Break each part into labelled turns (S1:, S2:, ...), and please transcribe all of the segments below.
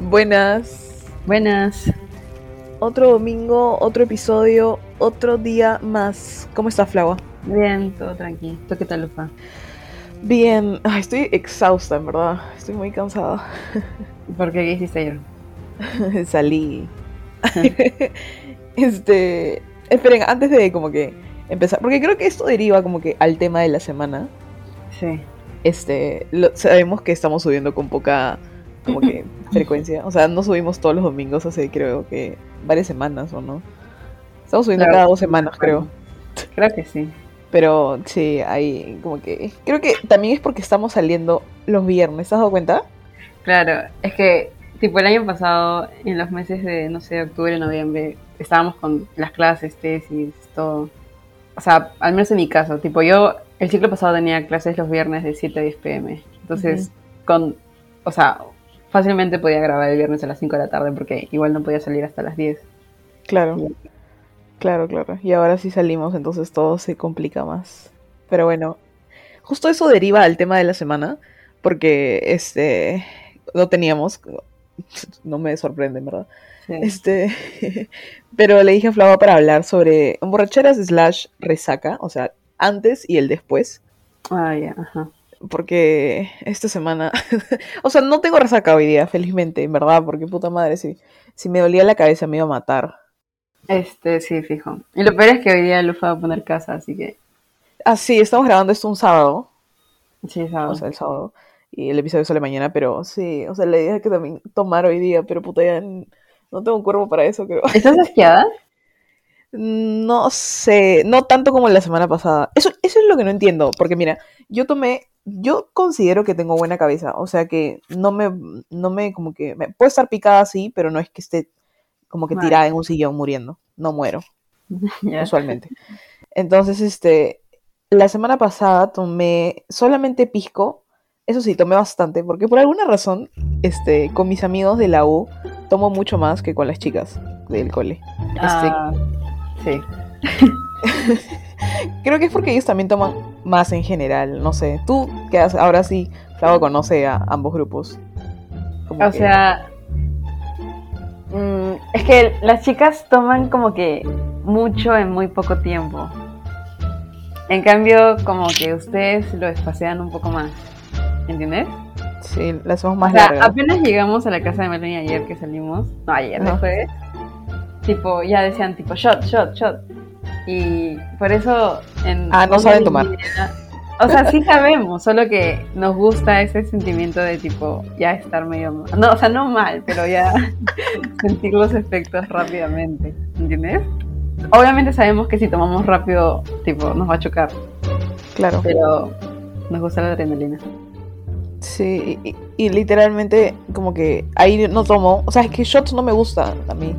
S1: Buenas.
S2: Buenas.
S1: Otro domingo, otro episodio, otro día más. ¿Cómo estás, Flagua?
S2: Bien, todo tranquilo. ¿Tú qué tal, Lufa?
S1: Bien. Ay, estoy exhausta, en verdad. Estoy muy cansada.
S2: ¿Por qué? ¿Qué hiciste ayer?
S1: Salí. este. Esperen, antes de como que empezar. Porque creo que esto deriva como que al tema de la semana.
S2: Sí.
S1: Este. lo- sabemos que estamos subiendo con poca. Como que frecuencia. O sea, no subimos todos los domingos hace creo que varias semanas, ¿o no? Estamos subiendo
S2: Claro.
S1: cada dos semanas, creo.
S2: Creo que sí.
S1: Pero sí, ahí como que... Creo que también es porque estamos saliendo los viernes, ¿te has dado cuenta?
S2: Claro, es que, tipo, el año pasado, en los meses de, no sé, octubre, noviembre, estábamos con las clases, tesis, todo. O sea, al menos en mi caso, tipo, yo el ciclo pasado tenía clases los viernes de 7 a 10 pm. Entonces, con, o sea, fácilmente podía grabar el viernes a las 5 de la tarde porque igual no podía salir hasta las 10.
S1: Claro, claro, claro. Y ahora sí salimos, entonces todo se complica más. Pero bueno, justo eso deriva al tema de la semana, porque este... No teníamos... No me sorprende, en verdad.
S2: Sí.
S1: Este, pero le dije a Flava para hablar sobre borracheras slash resaca, o sea, antes y el después.
S2: Ah, ya, ajá.
S1: Porque esta semana, o sea, no tengo resaca hoy día, felizmente, en verdad, porque puta madre, si, si me dolía la cabeza me iba a matar.
S2: Este, sí, fijo. Y lo peor es que hoy día Lufa va a poner casa, así que,
S1: Ah, sí, estamos grabando esto un sábado,
S2: sí, sábado.
S1: o sea, el sábado, y el episodio sale mañana, pero sí, o sea, la idea es que también tomar hoy día, pero puta, ya no tengo un cuerpo para eso, creo.
S2: ¿Estás asqueada?
S1: No sé, no tanto como la semana pasada. Eso, eso es lo que no entiendo, porque mira, yo tomé, yo considero que tengo buena cabeza, o sea que no me, no me, como que, me, puede estar picada así, pero no es que esté como que
S2: Vale.
S1: tirada en un sillón muriendo, no muero, usualmente. Entonces, este, la semana pasada tomé solamente pisco, eso sí, tomé bastante, porque por alguna razón, este, con mis amigos de la U, tomo mucho más que con las chicas del cole. Este,
S2: Ah, sí.
S1: Creo que es porque ellos también toman más en general, no sé. Tú, que ahora sí, Flavo conoce a ambos grupos. Como
S2: O
S1: que-
S2: sea, mm, es que las chicas toman como que mucho en muy poco tiempo. En cambio, como que ustedes lo espacian un poco más. ¿Entiendes?
S1: Sí, la hacemos
S2: O
S1: más
S2: sea,
S1: larga.
S2: apenas llegamos a la casa de Melanie ayer que salimos, no ayer,
S1: Ajá.
S2: después, tipo, ya decían tipo shot, shot, shot. Y por eso en
S1: Ah, no saben tomar.
S2: O sea, sí sabemos, solo que nos gusta ese sentimiento de tipo ya estar medio no, o sea, no mal, pero ya sentir los efectos rápidamente, ¿entiendes? Obviamente sabemos que si tomamos rápido, tipo, nos va a chocar,
S1: Claro.
S2: pero nos gusta la adrenalina.
S1: Sí, y, y- y literalmente, como que ahí no tomo. O sea, es que shots no me gusta a mí,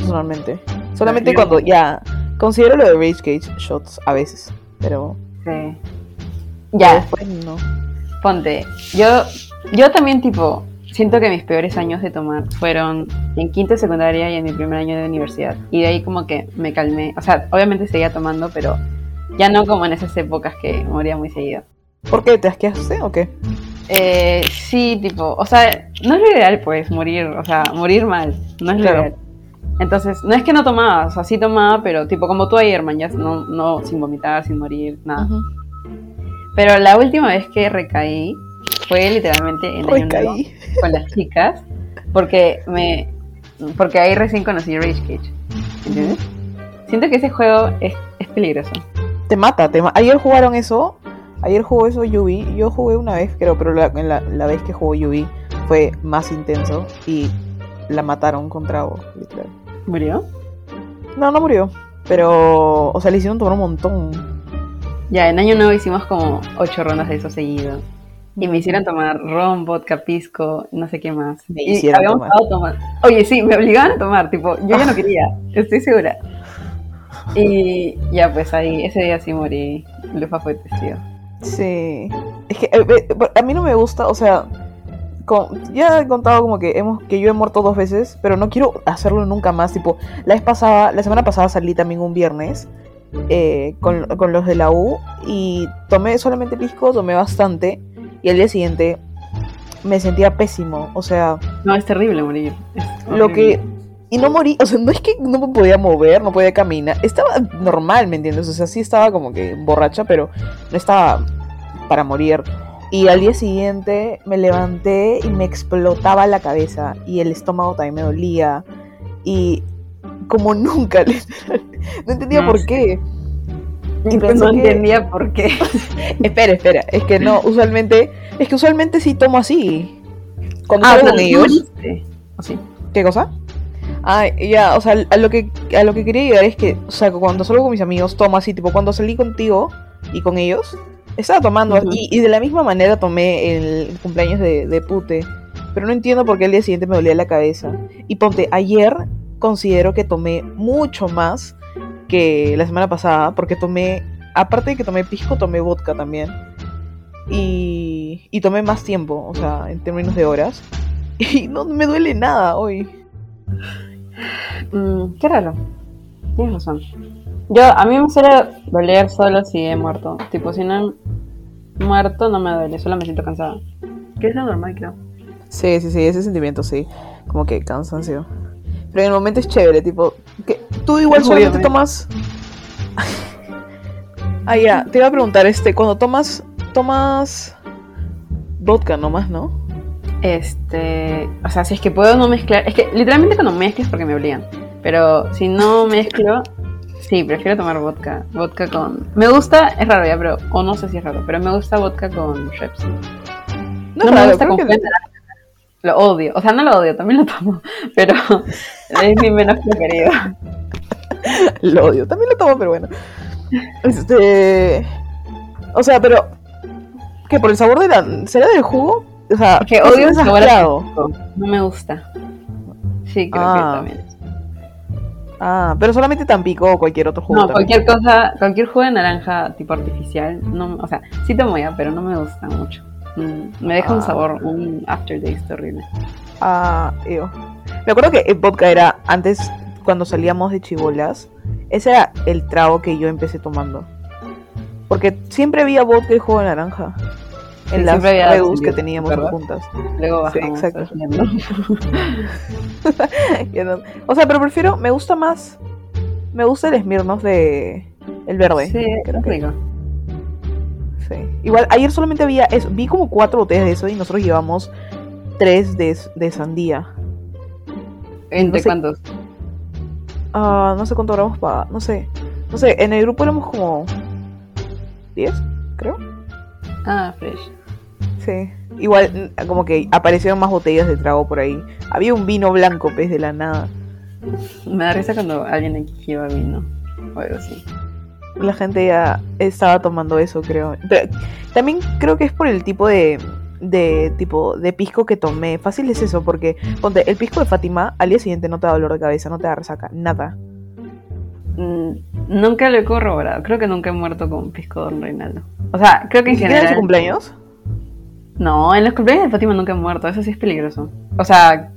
S1: personalmente. Solamente cuando ya. Considero lo de Rage Cage shots a veces, pero.
S2: Sí. Ya,
S1: después no.
S2: Ponte, yo, yo también tipo, siento que mis peores años de tomar fueron en quinto de secundaria y en mi primer año de universidad. Y de ahí como que me calmé. O sea, obviamente seguía tomando, pero ya no como en esas épocas que moría muy seguido.
S1: ¿Por qué? ¿Te asqueaste o qué?
S2: Eh, sí, tipo, o sea, no es lo ideal pues morir, o sea, morir mal, no es lo ideal. Entonces, no es que no tomaba, o sea, sí tomaba, pero tipo como tú ayer, man, ya no, no sin vomitar, sin morir, nada.
S1: Ujú.
S2: Pero la última vez que recaí fue literalmente en año nuevo
S1: Recaí.
S2: con las chicas, porque me porque ahí recién conocí Rage Cage. ¿Entiendes? Siento que ese juego es, es peligroso.
S1: Te mata, te ma- Ayer jugaron eso. Ayer jugó eso Yubi. Yo jugué una vez, creo, pero la, la, la vez que jugó Yubi fue más intenso y la mataron con trago, literal.
S2: ¿Murió?
S1: No, no murió. Pero, o sea, le hicieron tomar un montón.
S2: Ya, en año nuevo hicimos como ocho rondas de eso seguido. Y me hicieron tomar ron, vodka, pisco, no sé qué más.
S1: Me
S2: y
S1: hicieron tomar.
S2: tomando. Oye, sí, me obligaban a tomar, tipo, yo ya no quería, estoy segura. Y ya, pues ahí, ese día sí morí. Lufa fue testigo.
S1: Sí. Es que eh, eh, a mí no me gusta, o sea, con- ya he contado como que hemos que yo he muerto dos veces, pero no quiero hacerlo nunca más. Tipo, la vez pasada, la semana pasada salí también un viernes eh, con, con los de la U y tomé solamente pisco, tomé bastante y al día siguiente me sentía pésimo. O sea,
S2: No, es terrible morir. es
S1: lo que... Y no morí, o sea, no es que no me podía mover, no podía caminar. Estaba normal, ¿me entiendes? O sea, sí estaba como que borracha, pero no estaba para morir. Y al día siguiente me levanté y me explotaba la cabeza y el estómago también me dolía. Y como nunca, literal. no entendía
S2: No,
S1: por qué. Y
S2: no
S1: que-
S2: entendía por qué.
S1: Espera, espera, es que no, usualmente, es que usualmente sí tomo así. Cuando
S2: Ah,
S1: con
S2: ¿no
S1: ellos.
S2: moriste? ¿O sí?
S1: ¿Qué cosa? Ah, ya, o sea, a lo que a lo que quería llegar es que, o sea, cuando salgo con mis amigos tomo así, tipo cuando salí contigo y con ellos, estaba tomando y, y de la misma manera tomé el cumpleaños de, de Pute, pero no entiendo por qué el día siguiente me dolía la cabeza. Y ponte, ayer considero que tomé mucho más que la semana pasada, porque tomé, aparte de que tomé pisco, tomé vodka también. Y, y tomé más tiempo, o sea, en términos de horas. Y no me duele nada hoy.
S2: Mm, qué raro. Tienes razón. Yo, a mí me suele doler solo si he muerto. Tipo, si no muerto, no me duele, solo me siento cansada. Que es lo normal, creo.
S1: Sí, sí, sí, ese sentimiento, sí. Como que cansancio. Pero en el momento es chévere, tipo. Que tú igual solamente tomas. ah, ya, te iba a preguntar, este, cuando tomas. Tomas. Vodka nomás, ¿no?
S2: Este, o sea, si es que puedo no mezclar, es que literalmente cuando mezclo es porque me obligan. Pero si no mezclo, sí, prefiero tomar vodka. Vodka con. Me gusta, es raro ya, pero. O no sé si es raro, pero me gusta vodka con Shreps.
S1: No,
S2: No,
S1: es
S2: me
S1: raro,
S2: gusta con
S1: que-.
S2: Lo odio. O sea, no lo odio, también lo tomo. Pero es mi menos preferido.
S1: Lo odio, también lo tomo, pero bueno. Este. O sea, pero. ¿Qué? ¿Por el sabor de la. ¿Será del jugo? O sea,
S2: Que odio el sabor. No me gusta. Sí, creo
S1: Ah.
S2: que también.
S1: Ah, pero solamente Tampico o cualquier otro jugo.
S2: No,
S1: también.
S2: cualquier cosa, cualquier jugo de naranja tipo artificial, no, o sea, sí tomo ya, pero no me gusta mucho. Mm, me deja un
S1: Ah.
S2: sabor, un aftertaste horrible.
S1: Ah, ew. Me acuerdo que el vodka era antes, cuando salíamos de chibolas, ese era el trago que yo empecé tomando. Porque siempre había vodka y jugo de naranja. En
S2: Sí,
S1: las reus que teníamos
S2: ¿verdad?
S1: juntas.
S2: Luego
S1: Sí,
S2: bajamos.
S1: exacto. no- O sea, pero prefiero, me gusta más, me gusta el Smirnoff de el verde.
S2: Sí,
S1: creo que-
S2: rico.
S1: sí. Igual ayer solamente había eso, vi como cuatro botellas de eso y nosotros llevamos tres de, de sandía.
S2: ¿Entre
S1: No sé-
S2: cuántos?
S1: Ah, no sé cuánto habremos pagado, no sé. No sé, en el grupo éramos como 10, creo.
S2: Ah, fresh.
S1: Sí. Igual, mm, como que aparecieron más botellas de trago por ahí. Había un vino blanco, pez de la nada.
S2: Me da risa cuando alguien aquí lleva vino o algo así.
S1: La gente ya estaba tomando eso, creo. Pero también creo que es por el tipo de, de tipo de pisco que tomé. Fácil es eso, porque ponte, el pisco de Fátima al día siguiente no te da dolor de cabeza, no te da resaca, nada.
S2: Mm, nunca lo he corroborado. Creo que nunca he muerto con pisco Don Reinaldo. O sea, creo que
S1: ¿Ni
S2: en
S1: siquiera en
S2: general.
S1: su cumpleaños?
S2: No, en los cumpleaños de Fátima nunca he muerto. Eso sí es peligroso. O sea,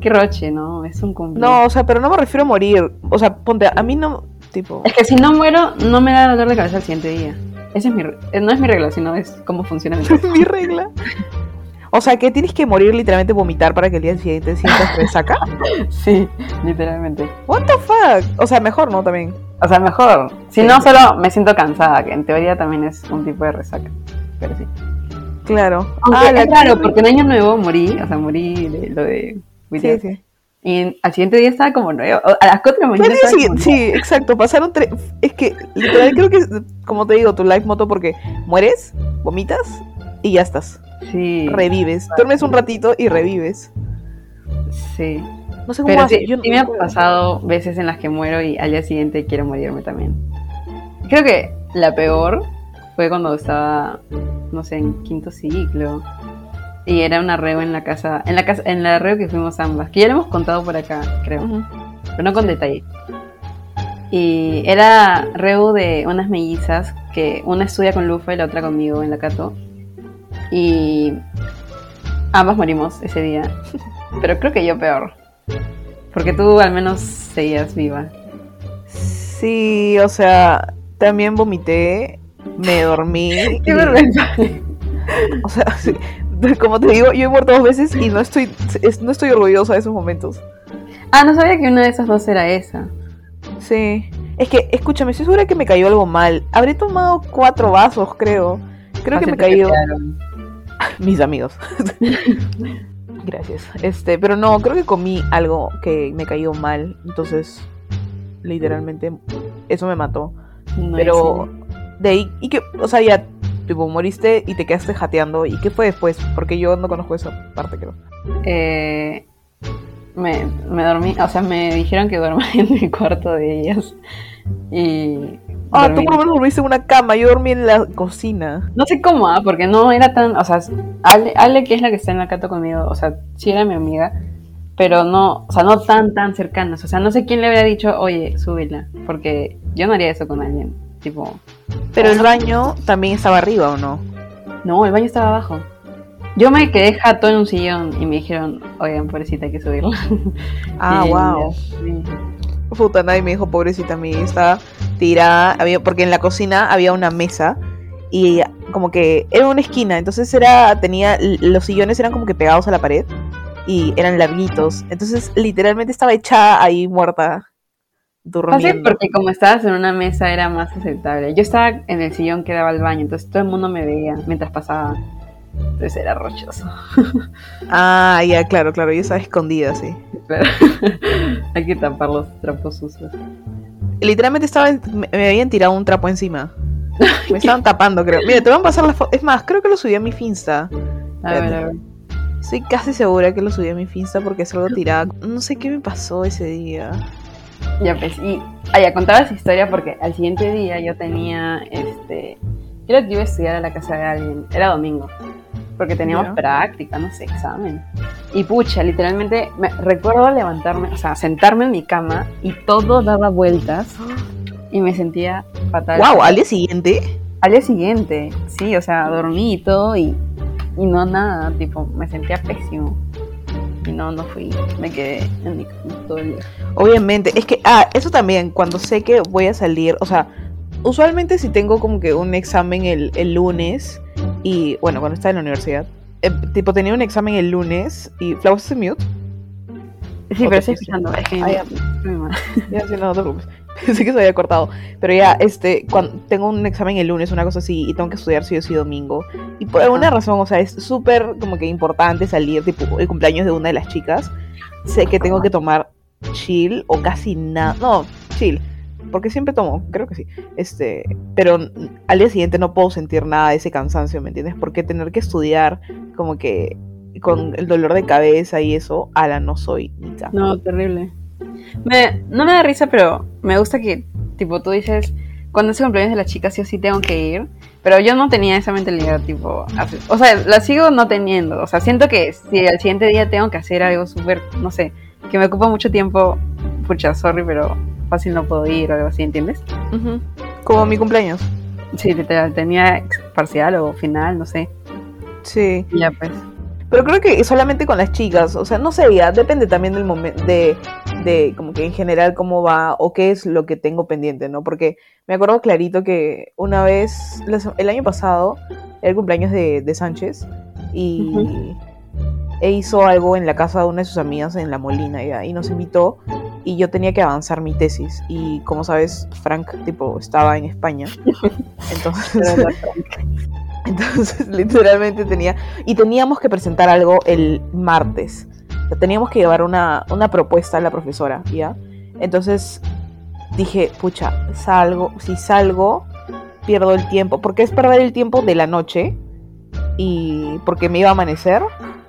S2: qué roche, ¿no? Es un cumpleaños.
S1: No, o sea, pero no me refiero a morir. O sea, ponte, a mí no, tipo...
S2: Es que si no muero, no me da dolor de cabeza el siguiente día. Esa es mi, eh, no es mi regla, sino es cómo funciona mi cuerpo.
S1: mi regla. O sea, que tienes que morir literalmente vomitar para que el día siguiente sientas resaca.
S2: Sí, literalmente.
S1: What the fuck? O sea, mejor, ¿no? También.
S2: O sea, mejor. Si
S1: Sí.
S2: no, solo me siento cansada, que en teoría también es un tipo de resaca. Pero sí.
S1: Claro.
S2: Aunque
S1: la
S2: es raro, porque en Año Nuevo morí, o sea, morí de lo de
S1: Sí, sí.
S2: Y al siguiente día estaba como nuevo. A las 4 de la mañana como
S1: sí, exacto. Pasaron tres. Es que, literal, creo que, como te digo, tu life moto, porque mueres, vomitas y ya estás.
S2: Sí.
S1: Revives. Duermes un ratito y revives.
S2: Sí.
S1: No sé cómo
S2: Pero sí,
S1: Yo no-
S2: sí me ha pasado veces en las que muero y al día siguiente quiero morirme también. Creo que la peor fue cuando estaba, no sé, en quinto ciclo. Y era una reo en la casa, en la casa, en la reo que fuimos ambas, que ya lo hemos contado por acá, creo,
S1: Ujú.
S2: pero no con detalle. Y era reo de unas mellizas que una estudia con Lufa y la otra conmigo en la Cato. Y ambas morimos ese día. Pero creo que yo peor. Porque tú al menos seguías viva.
S1: Sí, o sea, también vomité, me dormí.
S2: Qué vergüenza.
S1: O sea, sí, como te digo, yo he muerto dos veces y no estoy, es- no estoy orgullosa de esos momentos.
S2: Ah, no sabía que una de esas dos era esa.
S1: Sí. Es que, escúchame, estoy segura que me cayó algo mal. Habré tomado cuatro vasos, creo. Creo que me cayó mis amigos. Gracias. Este, pero no, creo que comí algo que me cayó mal. Entonces, literalmente, eso me mató.
S2: No,
S1: Pero. De ahí, y que, o sea, ya, tipo, moriste y te quedaste jateando. ¿Y qué fue después? Porque yo no conozco esa parte, creo.
S2: Eh, me, me dormí, o sea, me dijeron que duerma en mi cuarto de ellas. Y.
S1: Ah,
S2: dormí.
S1: tú por lo menos dormiste en una cama, yo dormí en la cocina.
S2: No sé cómo, ah, porque no era tan. O sea, Ale, Ale, que es la que está en la cato conmigo, o sea, sí era mi amiga, pero no, o sea, no tan, tan cercanas. O sea, no sé quién le habría dicho, oye, súbela, porque yo no haría eso con alguien. Tipo,
S1: Pero el baño también estaba arriba, ¿o no?
S2: no, el baño estaba abajo. Yo me quedé jato en un sillón y me dijeron, oigan, pobrecita, hay que subirla.
S1: Ah,
S2: Y
S1: wow.
S2: sí.
S1: Puta, nadie me dijo, pobrecita mía, estaba tirada, había, porque en la cocina había una mesa y como que era una esquina, entonces era, tenía, los sillones eran como que pegados a la pared y eran larguitos, entonces literalmente estaba echada ahí muerta,
S2: Fácil
S1: durmiendo.
S2: porque como estabas en una mesa era más aceptable. Yo estaba en el sillón que daba al baño, entonces todo el mundo me veía mientras pasaba. Entonces era rochoso.
S1: Ah, ya, claro, claro, yo estaba escondida, sí.
S2: Hay que tapar los trapos sucios.
S1: Literalmente estaba, me, me habían tirado un trapo encima. Me estaban tapando, creo. Mira, te voy a pasar la foto. Es más, creo que lo subí a mi Finsta.
S2: A ver, a ver.
S1: Estoy casi segura que lo subí a mi Finsta porque es algo tirado. No sé qué me pasó ese día.
S2: Ya pues, y ah, ya contaba esa historia porque al siguiente día yo tenía, este, era que iba a estudiar a la casa de alguien, era domingo, porque teníamos
S1: Ya.
S2: práctica, no sé, examen. Y pucha, literalmente me recuerdo levantarme, o sea, sentarme en mi cama y todo daba vueltas y me sentía fatal.
S1: Wow, al día siguiente.
S2: Al día siguiente, sí, o sea, dormí y todo y, y no nada, tipo, me sentía pésimo. Y no, no fui, me quedé en mi cama todo el día.
S1: Obviamente, es que, ah, eso también, cuando sé que voy a salir, o sea, usualmente si tengo como que un examen el, el lunes, y bueno, cuando estaba en la universidad, eh, tipo tenía un examen el lunes, y Flowers se mute,
S2: Sí, pero estoy escuchando, es que
S1: ya. sí, no, no te preocupes, pensé que se había cortado, pero ya, este, cuando tengo un examen el lunes, una cosa así, y tengo que estudiar sí o sí domingo, y por alguna
S2: Ajá.
S1: razón, o sea, es súper como que importante salir, tipo, el cumpleaños de una de las chicas, sé que tengo que tomar chill o casi nada, no, chill, porque siempre tomo, creo que sí, este, pero al día siguiente no puedo sentir nada de ese cansancio, ¿me entiendes? Porque tener que estudiar como que con el dolor de cabeza y eso, ala, no soy ni ca-
S2: No, terrible. Me, no me da risa, pero me gusta que, tipo, tú dices, cuando es cumpleaños de la chica, sí o sí tengo que ir. Pero yo no tenía esa mentalidad, tipo, o sea, la sigo no teniendo. O sea, siento que si al siguiente día tengo que hacer algo súper, no sé, que me ocupa mucho tiempo, pucha, sorry, pero fácil no puedo ir o algo así, ¿entiendes?
S1: Como mi cumpleaños.
S2: Sí, tenía parcial o final, no sé.
S1: Sí.
S2: Y ya pues.
S1: Pero creo que solamente con las chicas, o sea, no sé, ya depende también del momento, de, de como que en general cómo va o qué es lo que tengo pendiente, ¿no? Porque me acuerdo clarito que una vez, el año pasado, era el cumpleaños de, de Sánchez y. e hizo algo en la casa de una de sus amigas en La Molina ya, y nos invitó y yo tenía que avanzar mi tesis y como sabes, Frank tipo estaba en España, entonces... Entonces, literalmente tenía. Y teníamos que presentar algo el martes. O sea, teníamos que llevar una, una propuesta a la profesora, ¿ya? Entonces dije, pucha, salgo. Si salgo, pierdo el tiempo. Porque es perder el tiempo de la noche. Y porque me iba a amanecer.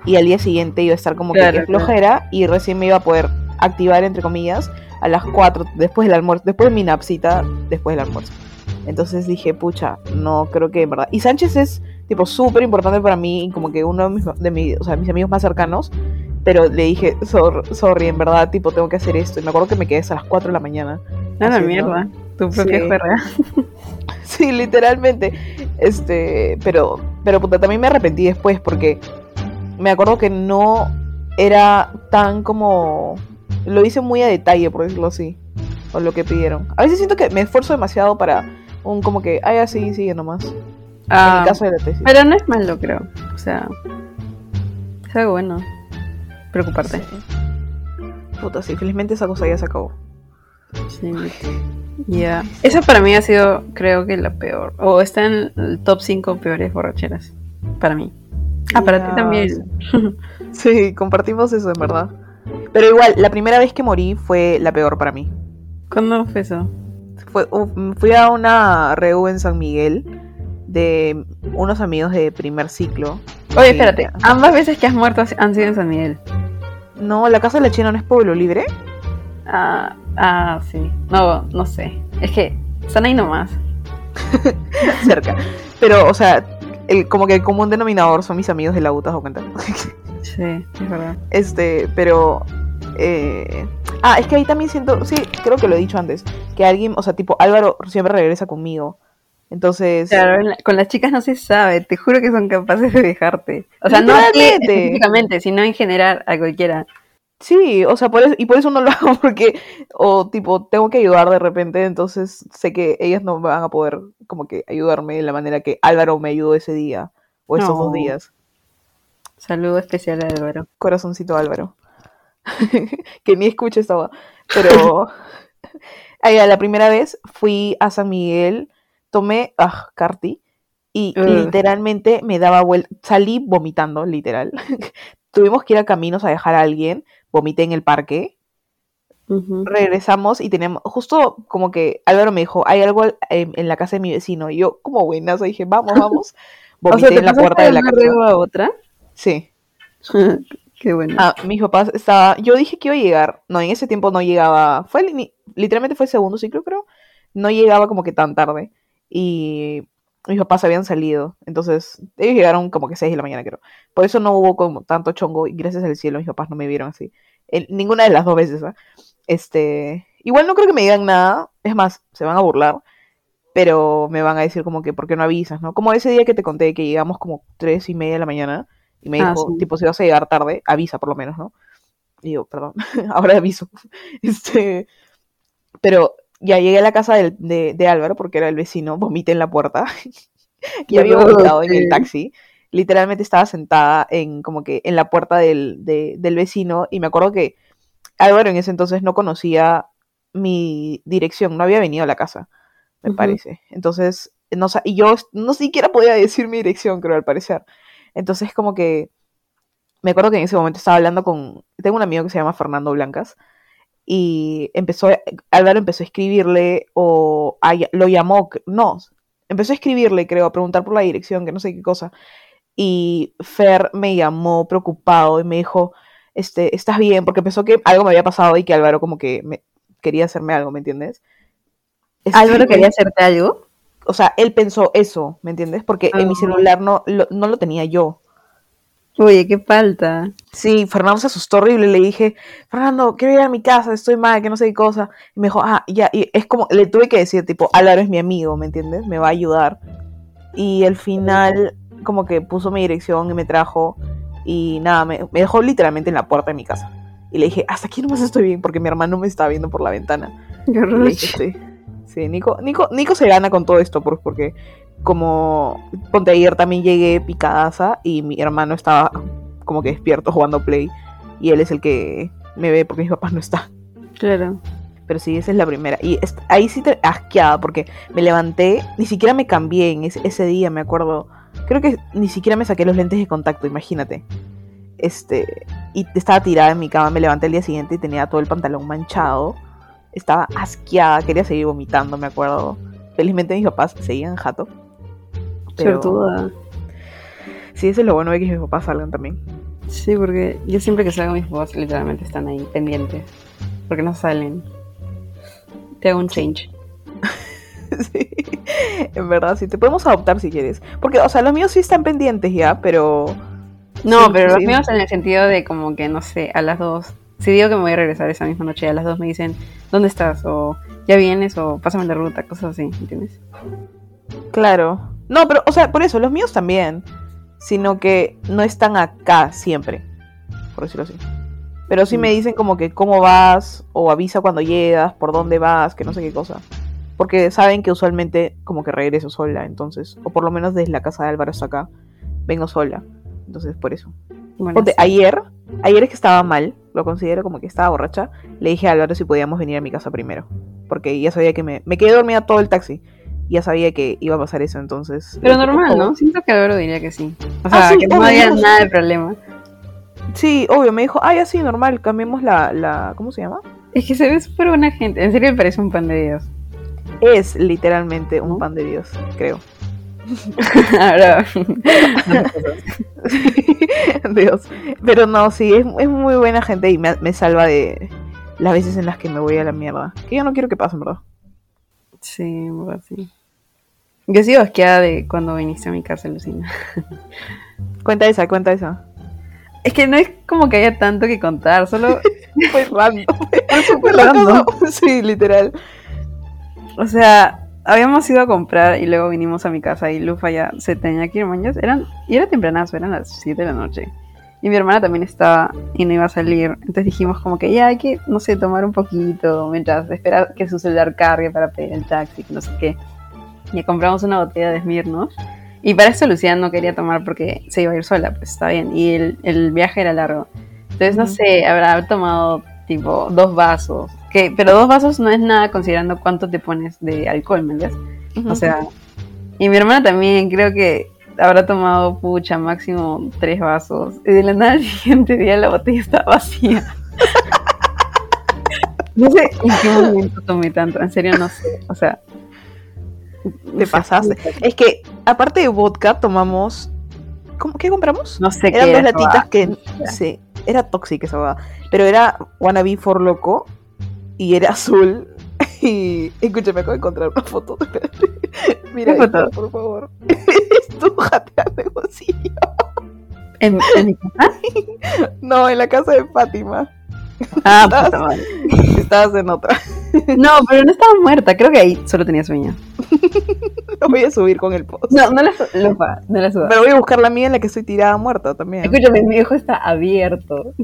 S1: Y al día siguiente iba a estar como
S2: Claro,
S1: que, que flojera. Y recién me iba a poder activar, entre comillas, a las 4 después del almuerzo. Después de mi napsita, después del almuerzo. Entonces dije, pucha, no creo que en verdad. Y Sánchez es tipo súper importante para mí, como que uno de mis, de mi- o sea, mis amigos más cercanos. Pero le dije, "Sor- sorry, en verdad, tipo, tengo que hacer esto. Y me acuerdo que me quedé hasta las 4 de la mañana.
S2: Nada,
S1: Así, ¿no?
S2: mierda. Tu propia
S1: Sí. Sí, literalmente. Este, pero, pero puta, también me arrepentí después porque me acuerdo que no era tan como. Lo hice muy a detalle, por decirlo así. O lo que pidieron. A veces siento que me esfuerzo demasiado para un como que, ay, así, sigue nomás. en
S2: Ah,
S1: el caso de la tesis.
S2: Pero no es malo, creo. O sea, Es algo bueno. Preocuparte.
S1: Puta, sí, felizmente esa cosa ya se acabó.
S2: Sí. Ya. Esa para mí ha sido, creo que la peor. O está en el top 5 peores borracheras. Para mí. Ah, para ti también.
S1: Sí, compartimos eso, en verdad. Pero igual, la primera vez que morí fue la peor para mí.
S2: ¿Cuándo fue eso?
S1: Fue, fui a una reu en San Miguel de unos amigos de primer ciclo.
S2: Oye,
S1: Y-
S2: espérate. Ambas veces que has muerto han sido en San Miguel.
S1: No, la casa de la China no es pueblo libre.
S2: Ah, ah, sí. No, no sé. Es que están ahí nomás.
S1: cerca. Pero, o sea, el, como que el común denominador son mis amigos de la U, ¿te das cuenta?
S2: Sí, es verdad.
S1: este, pero... eh, Ah, es que ahí también siento, sí, creo que lo he dicho antes, que alguien, o sea, tipo Álvaro siempre regresa conmigo. Entonces,
S2: Claro, con las chicas no se sabe. Te juro que son capaces de dejarte. O sea, no específicamente, sino en general a cualquiera.
S1: Sí, o sea, por eso, y por eso no lo hago, porque, o tipo, tengo que ayudar de repente, entonces sé que ellas no van a poder, como que, ayudarme de la manera que Álvaro me ayudó ese día, o esos
S2: No.
S1: dos días.
S2: Saludo especial a Álvaro.
S1: Corazoncito Álvaro. que ni escuche estaba. Pero Ay, la primera vez fui a San Miguel, tomé ah, Carti y literalmente me daba vuelta. Salí vomitando, literal. Tuvimos que ir a caminos a dejar a alguien. Vomité en el parque. Regresamos y teníamos, justo como que Álvaro me dijo, hay algo en, en la casa de mi vecino. Y yo, como buenazo, dije, vamos, vamos.
S2: O
S1: Vomité
S2: sea, ¿te
S1: en la puerta de la casa.
S2: a otra?
S1: Sí.
S2: Qué bueno.
S1: Ah, mis papás estaba, yo dije que iba a llegar, no, en ese tiempo no llegaba, fue literalmente fue el segundo ciclo creo, no llegaba como que tan tarde y mis papás habían salido, entonces ellos llegaron como que 6 de la mañana creo, por eso no hubo como tanto chongo y gracias al cielo mis papás no me vieron así, En- ninguna de las dos veces, ¿ah? este, igual no creo que me digan nada, es más, se van a burlar, pero me van a decir como que, ¿por qué no avisas, no? Como ese día que te conté que llegamos como tres y media de la mañana y me
S2: Ah,
S1: dijo,
S2: sí.
S1: tipo, si vas a llegar tarde, avisa por lo menos, ¿no? Y yo, perdón, ahora aviso. Este, pero ya llegué a la casa de, de Álvaro porque era el vecino, vomité en la puerta. y había vomitado en el taxi. Literalmente estaba sentada en como que en la puerta del, de- del vecino y me acuerdo que Álvaro en ese entonces no conocía mi dirección, no había venido a la casa, me parece. Entonces, no, y yo no siquiera podía decir mi dirección, creo, al parecer. Entonces, como que me acuerdo que en ese momento estaba hablando con, tengo un amigo que se llama Fernando Blancas y empezó, Álvaro empezó a escribirle o a lo llamó, no, empezó a escribirle, creo, a preguntar por la dirección, que no sé qué cosa. Y Fer me llamó preocupado y me dijo, este, ¿estás bien? Porque pensó que algo me había pasado y que Álvaro como que me, quería hacerme algo, ¿me entiendes? Este,
S2: ¿Álvaro quería hacerte algo?
S1: o sea, él pensó eso, ¿me entiendes? Porque en mi
S2: Ah.
S1: celular no lo, no lo tenía yo.
S2: Oye, qué falta.
S1: Sí, Fernando se asustó horrible. Le dije, Fernando, quiero ir a mi casa, estoy mal, que no sé qué cosa. Y me dijo, ah, ya. Y es como, le tuve que decir, tipo, Álvaro es mi amigo, ¿me entiendes? Me va a ayudar. Y al final, como que puso mi dirección y me trajo. Y nada, me, me dejó literalmente en la puerta de mi casa. Y le dije, hasta aquí nomás estoy bien, porque mi hermano me estaba viendo por la ventana.
S2: Qué
S1: Y le
S2: horror.
S1: dije, sí. Sí, Nico, Nico, Nico se gana con todo esto, por- porque como ponte ayer también llegué picadaza y mi hermano estaba como que despierto jugando play y él es el que me ve porque mis papás no están.
S2: Claro.
S1: Pero sí, esa es la primera. Y ahí sí te asqueada porque me levanté, ni siquiera me cambié en ese, ese día, me acuerdo. Creo que ni siquiera me saqué los lentes de contacto, imagínate. Este, y estaba tirada en mi cama, me levanté el día siguiente y tenía todo el pantalón manchado. Estaba asqueada, quería seguir vomitando, me acuerdo. Felizmente mis papás seguían jato. Pero sí, eso es lo bueno de que mis papás salgan también.
S2: Sí, porque yo siempre que salgo mis papás literalmente están ahí pendientes. Porque no salen. Te hago un change.
S1: Sí, en verdad, sí, te podemos adoptar si quieres. Porque, o sea, los míos sí están pendientes ya, pero...
S2: No,
S1: Sí,
S2: pero los míos en el sentido de como que, no sé, a las dos. Si digo que me voy a regresar esa misma noche, a las dos me dicen, ¿dónde estás? O ya vienes, o pásame la ruta, cosas así, ¿entiendes?
S1: Claro. No, pero, o sea, por eso, los míos también. Sino que no están acá siempre, por decirlo así. Pero sí
S2: Mm.
S1: me dicen como que cómo vas, o avisa cuando llegas, por dónde vas, que no sé qué cosa. Porque saben que usualmente como que regreso sola, entonces, o por lo menos desde la casa de Álvaro hasta acá, vengo sola. Entonces, por eso.
S2: Bueno, sí.
S1: ayer, ayer es que estaba mal, lo considero como que estaba borracha, le dije a Álvaro si podíamos venir a mi casa primero, porque ya sabía que me, me quedé dormida todo el taxi, ya sabía que iba a pasar eso, entonces...
S2: Pero normal,
S1: "Por
S2: ¿no?
S1: favor".
S2: Siento que Álvaro diría que sí. O
S1: Ah,
S2: sea,
S1: sí,
S2: que no había nada de problema.
S1: Sí, obvio, me dijo, ah, ya sí, normal, cambiemos la, la, ¿cómo se llama?
S2: Es que se ve súper buena gente. En serio me parece un pan de Dios.
S1: Es literalmente un pan de Dios, creo.
S2: Ahora,
S1: Dios. Pero no, sí, es, es muy buena gente y me, me salva de las veces en las que me voy a la mierda. Que yo no quiero que pasen, ¿verdad?
S2: sí, verdad, sí. Yo sigo asqueada de cuando viniste a mi casa, Lucina.
S1: Cuenta esa, cuenta esa.
S2: Es que no es como que haya tanto que contar, solo...
S1: Fue random.
S2: Fue random.
S1: Sí, literal.
S2: O sea, habíamos ido a comprar y luego vinimos a mi casa y Lufa ya se tenía que ir, mañas. Eran, y era tempranazo, eran las 7 de la noche. Y mi hermana también estaba y no iba a salir. Entonces dijimos como que ya hay que, no sé, tomar un poquito mientras espera que su celular cargue para pedir el taxi, que no sé qué. Y compramos una botella de Smirnoff. Y para eso Luciana no quería tomar porque se iba a ir sola, pues está bien. Y el, el viaje era largo. Entonces, no sé, habrá tomado tipo dos vasos. Que, pero dos vasos no es nada considerando cuánto te pones de alcohol, ¿me entiendes? O sea, y mi hermana también creo que habrá tomado pucha, máximo tres vasos. Y de la nada al siguiente día la botella estaba vacía. No sé en qué momento tomé tanto, en serio no sé. O sea,
S1: te pasaste. Es que, aparte de vodka, tomamos. ¿Cómo, ¿Qué compramos?
S2: No sé qué
S1: Eran dos latitas que. Sí, era tóxica esa huevada. Pero era Wannabe for Loco. Y era azul. Y. Escúchame, acabo de encontrar una foto. Espérate. Mira,
S2: ¿Qué foto?
S1: esta, por favor. Es tú jateando en bolsillo.
S2: ¿En, en mi casa?
S1: No, en la casa de Fátima.
S2: Ah, madre.
S1: Estabas en otra.
S2: No, pero no estaba muerta, creo que ahí solo tenía sueño.
S1: Lo voy a subir con el post.
S2: No, no la, Lufa, no la suba.
S1: Pero voy a buscar la mía en la que estoy tirada muerta también.
S2: Escúchame, mi ojo está abierto.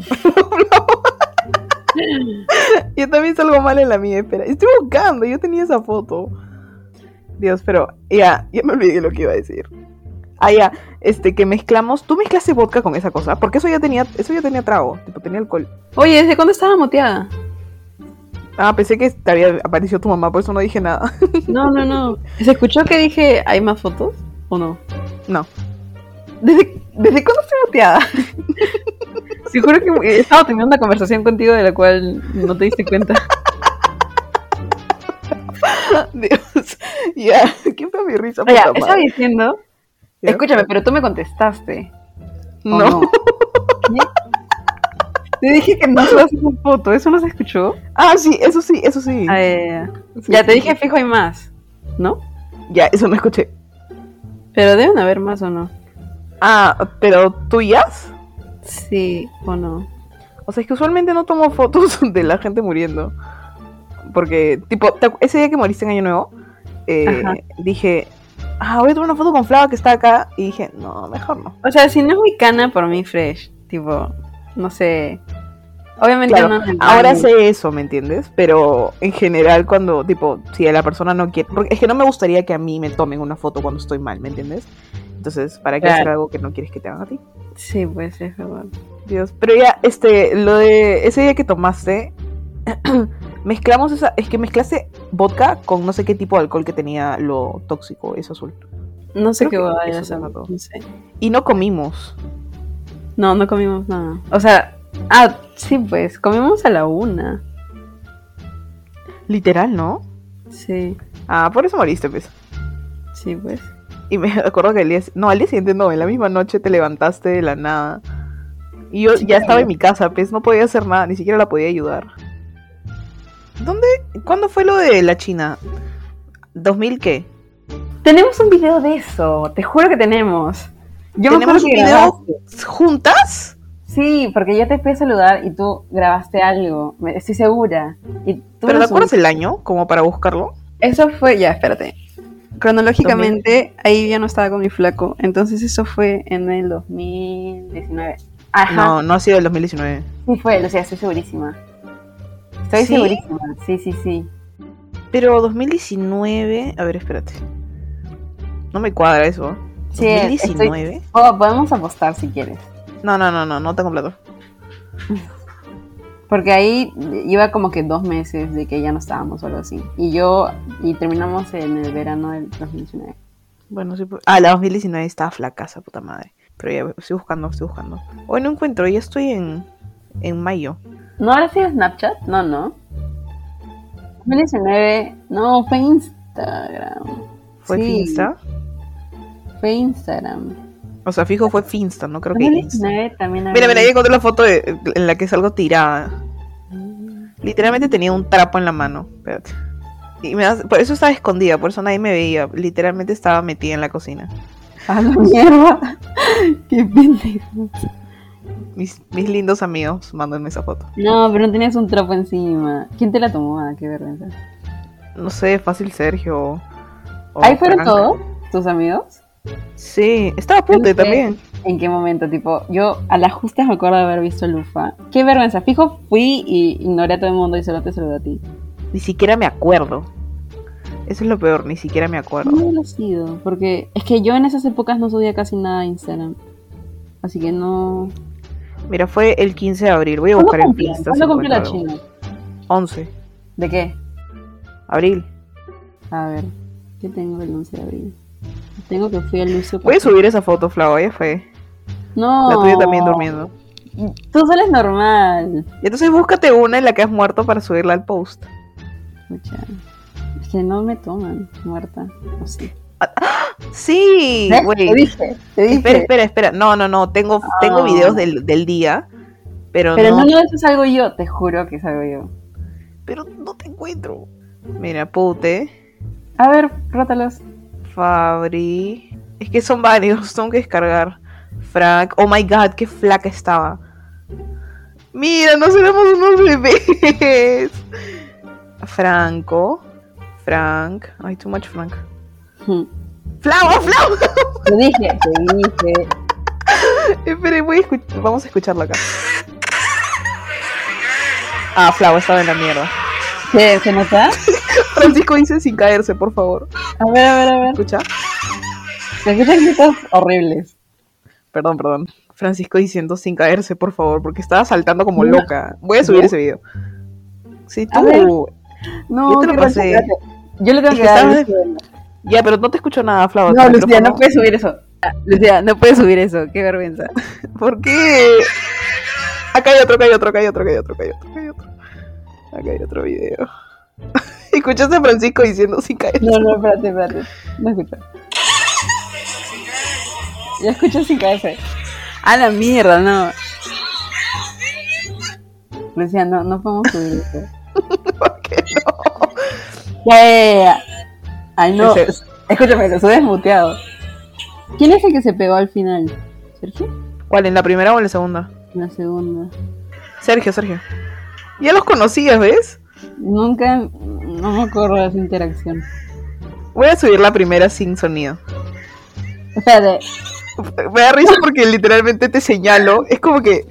S1: Yo también salgo mal en la mía, espera. Estoy buscando, yo tenía esa foto. Dios, pero ya, ya me olvidé lo que iba a decir. Ah, ya, este, que mezclamos. ¿Tú mezclaste vodka con esa cosa? Porque eso ya tenía, eso ya tenía trago, tipo, tenía alcohol.
S2: Oye, ¿desde cuándo estaba moteada?
S1: Ah, pensé que te había aparecido tu mamá, por eso no dije nada.
S2: No, no, no. ¿Se escuchó que dije hay más fotos o no?
S1: No.
S2: ¿Desde, ¿desde cuándo estoy moteada? Te juro que estaba teniendo una conversación contigo de la cual no te diste cuenta.
S1: Dios, ya, ¿qué fue mi risa?
S2: Oye, estaba diciendo.
S1: ¿Ya?
S2: Escúchame, pero tú me contestaste. ¿o
S1: No.
S2: Te dije que no subas esa foto, ¿eso no se escuchó?
S1: Ah, sí, eso sí, eso sí.
S2: Ah, ya, ya.
S1: Sí,
S2: Ya te
S1: sí,
S2: dije fijo hay más, ¿no?
S1: Ya, eso no escuché.
S2: Pero deben haber más o no.
S1: Ah, pero tuyas.
S2: Sí o no.
S1: O sea, es que usualmente no tomo fotos de la gente muriendo. Porque, tipo, ¿te acu- ese día que moriste en Año Nuevo, eh, dije, ah, voy a tomar una foto con Flava que está acá. Y dije, no, mejor no.
S2: O sea, si no es muy cana, por mí fresh. Tipo, no sé. Obviamente
S1: Claro,
S2: no.
S1: ahora sé eso, ¿me entiendes? Pero en general, cuando, tipo, si la persona no quiere. Porque es que no me gustaría que a mí me tomen una foto cuando estoy mal, ¿me entiendes? Entonces, ¿para qué
S2: Claro.
S1: hacer algo que no quieres que te hagan a ti?
S2: Sí, pues es verdad.
S1: Dios, pero ya, este, lo de ese día que tomaste, mezclamos esa, es que mezclaste vodka con no sé qué tipo de alcohol que tenía lo tóxico, eso azul.
S2: No sé
S1: Creo
S2: qué
S1: que eso.
S2: No sé.
S1: Y no comimos.
S2: No, no comimos nada. O sea, ah, sí, pues, comimos a la una.
S1: Literal, ¿no?
S2: Sí,
S1: Ah, por eso moriste, pues.
S2: sí, pues.
S1: Y me acuerdo que el día, no, al día siguiente no, en la misma noche te levantaste de la nada. Y yo
S2: Sí,
S1: ya estaba
S2: claro.
S1: en mi casa, pues no podía hacer nada, ni siquiera la podía ayudar. ¿Dónde? ¿Cuándo fue lo de la China? ¿2000 qué?
S2: Tenemos un video de eso, te juro que tenemos. Yo
S1: ¿Tenemos un
S2: que
S1: video
S2: grabaste.
S1: juntas?
S2: Sí, porque yo te fui a saludar y tú grabaste algo, estoy segura. Y tú
S1: ¿Pero te acuerdas el año? Como para buscarlo.
S2: Eso fue, ya, espérate. Cronológicamente, ahí ya no estaba con mi flaco. Entonces eso fue en el 2019. Ajá.
S1: No, no ha sido el 2019.
S2: Sí fue, Lucía, estoy segurísima. Estoy
S1: ¿Sí?
S2: segurísima. Sí, sí, sí.
S1: Pero 2019. A ver, espérate. No me cuadra eso.
S2: Sí,
S1: 2019.
S2: Oh, podemos apostar si quieres.
S1: No, no, no, no, no tengo plato.
S2: Porque ahí iba como que dos meses de que ya no estábamos o algo así. Y yo, y terminamos en el verano del 2019.
S1: Bueno, sí. pues- Ah, la 2019 estaba flacaza, puta madre. Pero ya estoy buscando, estoy buscando. Hoy no encuentro, ya estoy en, en mayo.
S2: ¿No habrá sido Snapchat? No, no. 2019, no, fue Instagram.
S1: ¿Fue
S2: Sí,
S1: Finsta?
S2: Fue Instagram.
S1: O sea, fijo fue Finsta, no creo que Insta.
S2: 2019 también
S1: Mira, mira, ahí encontré la foto de- en la que salgo tirada. Literalmente tenía un trapo en la mano. Espérate. Y me das- por eso estaba escondida, por eso nadie me veía. Literalmente estaba metida en la cocina.
S2: A la mierda. Qué pendejo.
S1: Mis, mis lindos amigos, mándenme esa foto.
S2: No, pero no tenías un trapo encima. ¿Quién te la tomó? Ah, qué vergüenza.
S1: No sé, fácil Sergio.
S2: ¿Ahí fueron todos tus amigos?
S1: Sí, estaba Pute
S2: ¿En qué-
S1: también.
S2: ¿En qué momento? Tipo, yo a las justas me acuerdo de haber visto Lufa. Qué vergüenza. Fijo, fui y ignoré a todo el mundo y solo te saludé a ti.
S1: Ni siquiera me acuerdo. Eso es lo peor, ni siquiera me acuerdo.
S2: ¿Cómo habrá sido? Porque es que yo en esas épocas no subía casi nada a Instagram. Así que no.
S1: Mira, fue el 15 de abril. Voy a
S2: ¿Cuándo
S1: buscar en
S2: cumple?
S1: Insta.
S2: ¿Cuándo
S1: si
S2: cumple la. China?
S1: 11.
S2: ¿De qué?
S1: Abril.
S2: A ver, ¿qué tengo el 11 de abril? Tengo que fui al Lucio.
S1: Voy a subir esa foto, Flau, ya fue.
S2: No.
S1: La tuya también durmiendo.
S2: Tú sales normal.
S1: Y entonces búscate una en la que has muerto para subirla al post.
S2: Escucha. Es que no me toman muerta. O sí.
S1: Sí, güey.
S2: Te dije, te dije.
S1: Espera, espera, espera. No, no, no. Tengo, tengo
S2: Ah.
S1: videos del, del día. Pero,
S2: Pero
S1: no,
S2: no, no, eso salgo yo. Te juro que salgo yo.
S1: Pero no te encuentro. Mira, Pute,
S2: A ver, rótalos.
S1: Fabri. Es que son varios. Tengo que descargar. Frank. Oh my god, qué flaca estaba. Mira, nos éramos unos bebés. Franco. Frank. Ay, too much Frank.
S2: Hmm.
S1: ¡Flau, oh, Flau!
S2: Te dije, te dije.
S1: Espera, voy a escuch- vamos a escucharlo acá. Ah, Flau estaba en la mierda.
S2: ¿Se, ¿Se nota?
S1: Francisco dice sin caerse, por favor.
S2: A ver, a ver, a ver.
S1: ¿Escucha?
S2: Se escuchan gritos horribles.
S1: Perdón, perdón. Francisco diciendo sin caerse, por favor, porque estaba saltando como
S2: No.
S1: loca. Voy a subir ese video. Sí, tú.
S2: No,
S1: Yo te lo pasé.
S2: Yo le tengo
S1: Es
S2: que
S1: que
S2: dar.
S1: Ya, pero no te escucho nada, Flau.
S2: No, Lucía, no puedes subir eso. Ah, Lucía, no puedes subir eso. Qué vergüenza.
S1: ¿Por qué? Acá hay otro, acá hay otro, acá hay otro, acá hay otro, acá hay otro, acá hay otro. Acá hay otro video. Escuchaste a Francisco diciendo sin caerse.
S2: No, no, espérate, espérate. No escucho. Ya escucho sin caerse. A la mierda, no. Lucía, no, no podemos subir eso.
S1: ¿Por qué no?
S2: Ya, ya, ya. Ay, no.
S1: Ese-
S2: Escúchame, lo subes muteado. ¿Quién es el que se pegó al final? ¿Sergio?
S1: ¿Cuál? ¿En la primera o en la segunda?
S2: En la segunda.
S1: Sergio, Sergio. Ya los conocías, ¿ves?
S2: Nunca, no me acuerdo de esa interacción.
S1: Voy a subir la primera sin sonido.
S2: Espérate,
S1: Me da risa porque literalmente te señalo. Es como que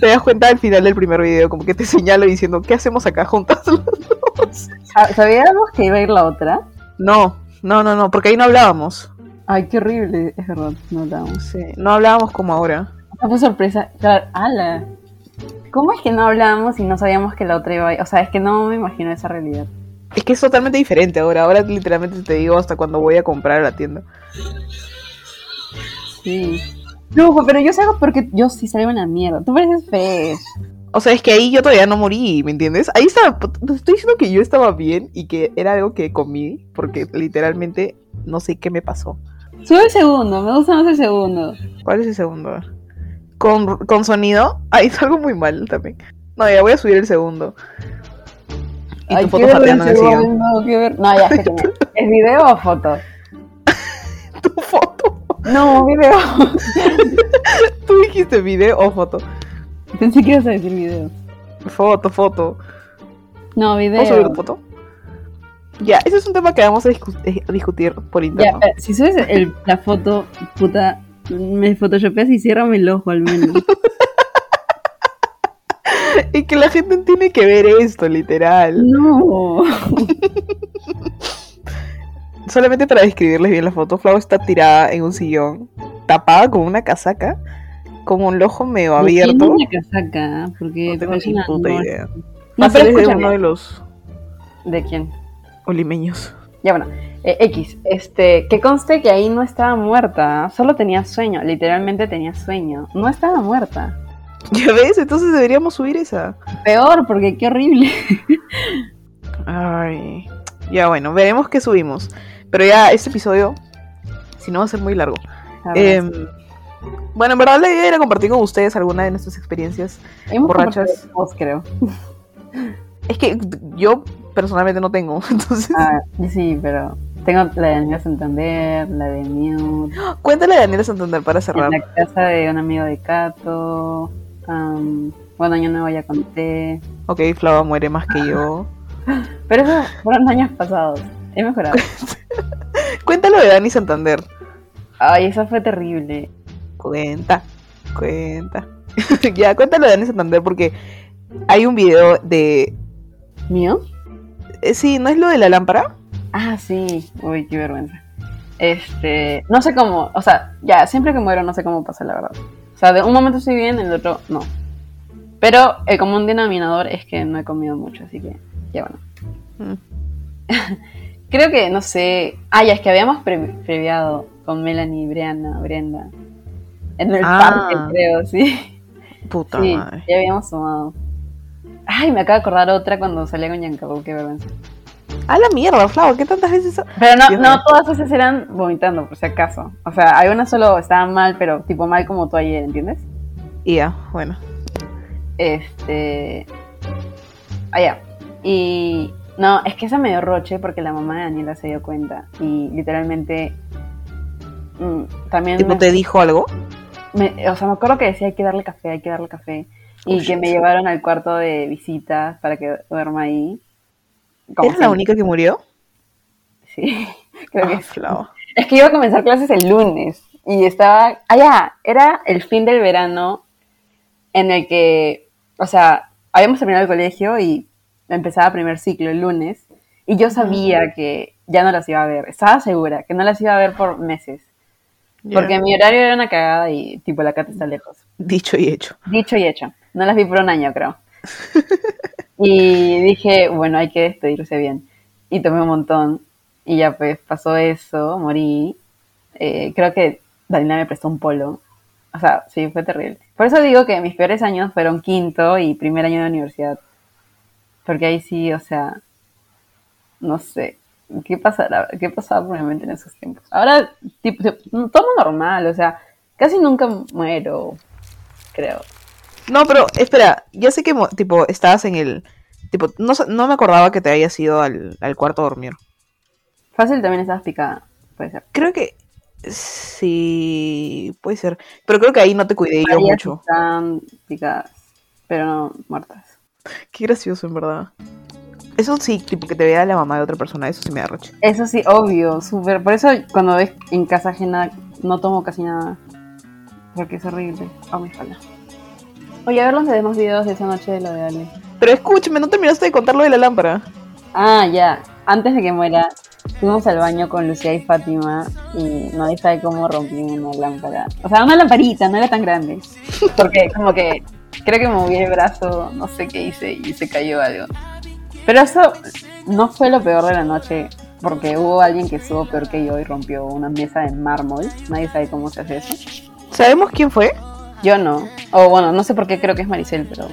S1: te das cuenta al final del primer video, como que te señalo diciendo, ¿qué hacemos acá juntas?
S2: ¿sab- ¿sabíamos que iba a ir la otra?
S1: No, no, no, no, porque ahí no hablábamos.
S2: Ay, qué horrible, es verdad, no hablamos.
S1: Sí, no hablábamos como ahora.
S2: Ah, fue sorpresa, claro, ala. ¿Cómo es que no hablábamos y no sabíamos que la otra iba a ir? O sea, es que no me imagino esa realidad.
S1: Es que es totalmente diferente ahora. Ahora literalmente te digo hasta cuando voy a comprar a la tienda.
S2: Sí. No, pero yo salgo porque yo sí salgo en la mierda. Tú pareces feo.
S1: O sea, es que ahí yo todavía no morí, ¿me entiendes? Ahí estaba, te estoy diciendo que yo estaba bien y que era algo que comí, porque literalmente no sé qué me pasó.
S2: Sube el segundo, me gusta más el segundo.
S1: ¿Cuál es el segundo? ¿Con, con sonido? Ahí salgo muy mal también. No, ya voy a subir el segundo. Y
S2: Ay,
S1: tu foto pateando en el sillón.
S2: No, ver... no, ya sé que no. ¿Es video o foto?
S1: Tu foto.
S2: No, video.
S1: Tú dijiste video o foto.
S2: Pensé que ibas a decir video.
S1: Foto, foto.
S2: No, video.
S1: ¿Puedo subir foto? Ya, ese es un tema que vamos a discu- eh, discutir por
S2: Ya, eh, si subes el- la foto, puta, me photoshopeas y ciérrame el ojo al menos.
S1: Y que la gente tiene que ver esto, literal.
S2: No.
S1: Solamente para describirles bien la foto, Flau está tirada en un sillón, tapada con una casaca, con un ojo medio
S2: ¿De
S1: abierto.
S2: es la casaca? Porque
S1: No tengo ni
S2: una-
S1: puta
S2: no,
S1: idea.
S2: No, pero
S1: de uno de los
S2: ¿De quién?
S1: olimeños.
S2: Ya bueno, eh, X, este, que conste que ahí no estaba muerta, solo tenía sueño, literalmente tenía sueño, no estaba muerta.
S1: ¿Ya ves? Entonces deberíamos subir esa.
S2: Peor, porque qué horrible.
S1: Ay. Ya bueno, veremos qué subimos. Pero ya este episodio, si no va a ser muy largo. Em, bueno, en verdad la idea era compartir con ustedes alguna de nuestras experiencias.
S2: Hemos
S1: borrachas.
S2: creo.
S1: Es que yo personalmente no tengo, entonces
S2: Ah, sí, pero tengo la de Daniela Santander, la de Mute,
S1: cuéntale a Daniela Santander para cerrar.
S2: en la casa de un amigo de Cato, am, bueno, año nuevo ya conté,
S1: Ok, Flava muere más que yo.
S2: pero esos fueron años pasados, he mejorado.
S1: Cuéntalo de Dani Santander.
S2: Ay, eso fue terrible.
S1: Cuenta, cuenta. ya, cuéntalo de Dani Santander porque hay un video de...
S2: ¿Mío?
S1: eh, sí, ¿no es lo de la lámpara?
S2: Ah, sí. Uy, qué vergüenza. Este, no sé cómo, o sea, ya, siempre que muero no sé cómo pasa, la verdad. O sea, de un momento estoy bien, el otro no. Pero el común denominador es que no he comido mucho, así que, ya bueno.
S1: Mm.
S2: Creo que, no sé, ah, ya, es que habíamos pre- previado con Melanie, Brianna, Brenda. En el
S1: Ah.
S2: parque, creo, sí.
S1: Puta
S2: Sí,
S1: madre.
S2: ya habíamos sumado. Ay, me acabo de acordar otra cuando salí con Giancarlo, qué vergüenza.
S1: A la mierda, Flava, ¿qué tantas veces?
S2: Pero no,
S1: Dios
S2: no todas esas eran vomitando, por si acaso. O sea, algunas solo estaban mal, pero tipo mal como tú ayer, ¿entiendes?
S1: Ya, bueno.
S2: Este. Ah, ya. Y. No, es que esa me dio roche porque la mamá de Daniela se dio cuenta. Y literalmente. mm, también.
S1: ¿Tipo
S2: me-
S1: te dijo algo?
S2: Me- o sea, me acuerdo que decía hay que darle café, hay que darle café. Y
S1: Oh,
S2: que me llevaron al cuarto de visitas para que duerma ahí.
S1: ¿Eres la única que murió?
S2: Sí, creo que
S1: Ah,
S2: sí. Es que iba a comenzar clases el lunes y estaba, ah ya, era el fin del verano en el que, o sea, habíamos terminado el colegio y empezaba primer ciclo el lunes y yo sabía que ya no las iba a ver, estaba segura que no las iba a ver por meses, Porque mi horario era una cagada y tipo la cata está lejos.
S1: Dicho y hecho.
S2: Dicho y hecho, no las vi por un año creo. Y dije, bueno, hay que despedirse bien. Y tomé un montón. Y ya pues pasó eso, morí. Eh, creo que Daniela me prestó un polo. O sea, sí, fue terrible. Por eso digo que mis peores años fueron quinto y primer año de universidad. Porque ahí sí, o sea, no sé. ¿Qué pasará? ¿Qué pasaba por mi mente en esos tiempos? Ahora, tipo, todo normal, o sea, casi nunca muero, creo.
S1: No, pero espera, ya sé que tipo estabas en el tipo no, no me acordaba que te habías ido al, al cuarto a dormir.
S2: Fácil también estabas picada, puede ser.
S1: Creo que sí, puede ser, pero creo que ahí no te cuidé yo mucho.
S2: Están picadas, pero no muertas.
S1: Qué gracioso en verdad. Eso sí, tipo que te vea la mamá de otra persona, eso sí me da roche.
S2: Eso sí, obvio, súper. Por eso cuando ves en casa ajena no tomo casi nada. Porque es horrible. Oh, mi espalda. Oye, a ver los demás videos de esa noche de lo de Ale.
S1: Pero escúchame, no terminaste de contar lo de la lámpara.
S2: Ah, ya. Antes de que muera, fuimos al baño con Lucía y Fátima y nadie sabe cómo rompí una lámpara. O sea, una lamparita, no era tan grande. Porque como que creo que moví el brazo, no sé qué hice y se cayó algo. Pero eso no fue lo peor de la noche, porque hubo alguien que estuvo peor que yo y rompió una mesa de mármol. Nadie sabe cómo se hace eso.
S1: ¿Sabemos quién fue?
S2: Yo no. O bueno, no sé por qué creo que es Maricel, pero...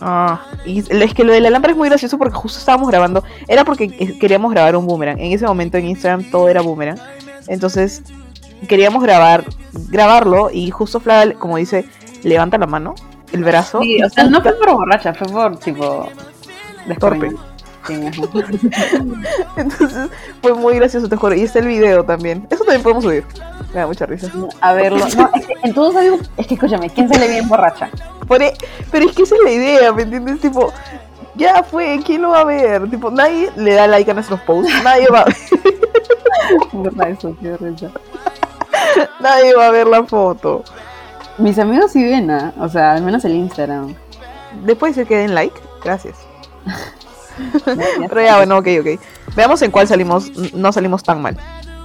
S1: Ah, y es que lo de la lámpara es muy gracioso porque justo estábamos grabando. Era porque queríamos grabar un boomerang. En ese momento en Instagram todo era boomerang. Entonces queríamos grabar, grabarlo y justo Flava, como dice, levanta la mano, el brazo.
S2: Sí, o sea, no fue por borracha, fue por tipo...
S1: Torpe. Entonces fue muy gracioso, te juro. Y está el video también. Eso también podemos subir. Me da mucha risa.
S2: a verlo. No, es que en todos algo, es que escúchame, ¿quién sale bien borracha?
S1: Por e- pero es que esa es la idea, ¿me entiendes? Tipo, ya fue, ¿quién lo va a ver? Tipo, nadie le da like a nuestros posts, nadie va,
S2: eso, qué risa.
S1: nadie va a ver la foto.
S2: Mis amigos sí ven, ¿ah? o sea, al menos el Instagram.
S1: Después se queden like, gracias. Pero ya, bueno, ok, ok. Veamos en cuál salimos, no salimos tan mal.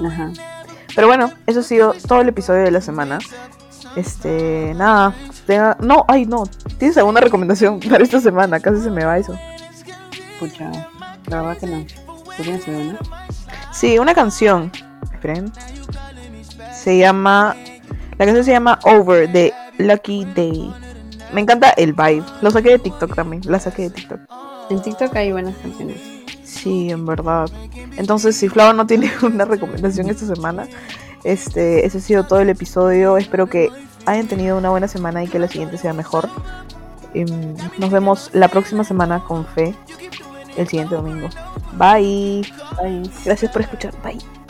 S2: Ajá.
S1: Pero bueno, eso ha sido todo el episodio de la semana. Este, nada. tenga- No, ay, no. ¿Tienes alguna recomendación para esta semana? Casi se me va eso.
S2: Pucha, la verdad que no. ¿Tú tienes alguna?
S1: Sí, una canción. Esperen. Se llama. La canción se llama Over de Lucky Day. Me encanta el vibe. Lo saqué de TikTok también. La saqué de TikTok.
S2: En TikTok hay buenas canciones.
S1: Sí, en verdad. Entonces, si Flava no tiene una recomendación esta semana, este, ese ha sido todo el episodio. Espero que hayan tenido una buena semana y que la siguiente sea mejor. Em, nos vemos la próxima semana con fe, el siguiente domingo. Bye.
S2: Bye.
S1: Gracias por escuchar. Bye.